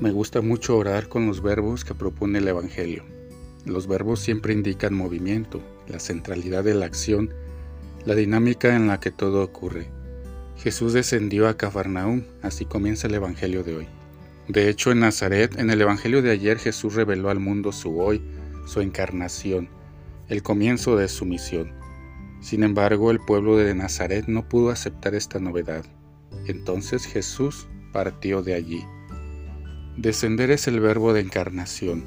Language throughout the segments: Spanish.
Me gusta mucho orar con los verbos que propone el Evangelio. Los verbos siempre indican movimiento, la centralidad de la acción, la dinámica en la que todo ocurre. Jesús descendió a Cafarnaúm, así comienza el Evangelio de hoy. De hecho, en Nazaret, en el Evangelio de ayer, Jesús reveló al mundo su hoy, su encarnación, el comienzo de su misión. Sin embargo, el pueblo de Nazaret no pudo aceptar esta novedad. Entonces Jesús partió de allí. Descender es el verbo de encarnación.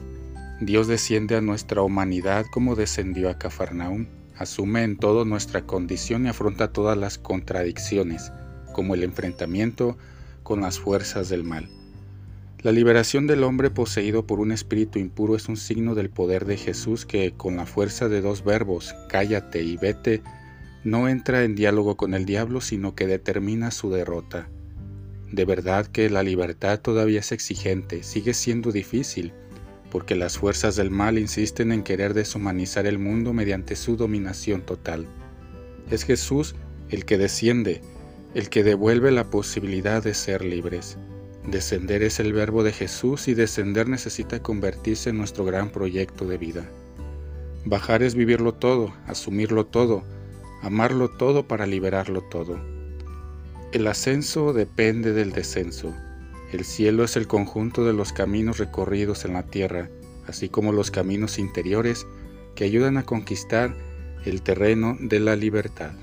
Dios desciende a nuestra humanidad como descendió a Cafarnaúm, asume en todo nuestra condición y afronta todas las contradicciones, como el enfrentamiento con las fuerzas del mal. La liberación del hombre poseído por un espíritu impuro es un signo del poder de Jesús que, con la fuerza de dos verbos, cállate y vete, no entra en diálogo con el diablo, sino que determina su derrota. De verdad que la libertad todavía es exigente, sigue siendo difícil, porque las fuerzas del mal insisten en querer deshumanizar el mundo mediante su dominación total. Es Jesús el que desciende, el que devuelve la posibilidad de ser libres. Descender es el verbo de Jesús y descender necesita convertirse en nuestro gran proyecto de vida. Bajar es vivirlo todo, asumirlo todo, amarlo todo para liberarlo todo. El ascenso depende del descenso. El cielo es el conjunto de los caminos recorridos en la tierra, así como los caminos interiores que ayudan a conquistar el terreno de la libertad.